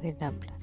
del habla.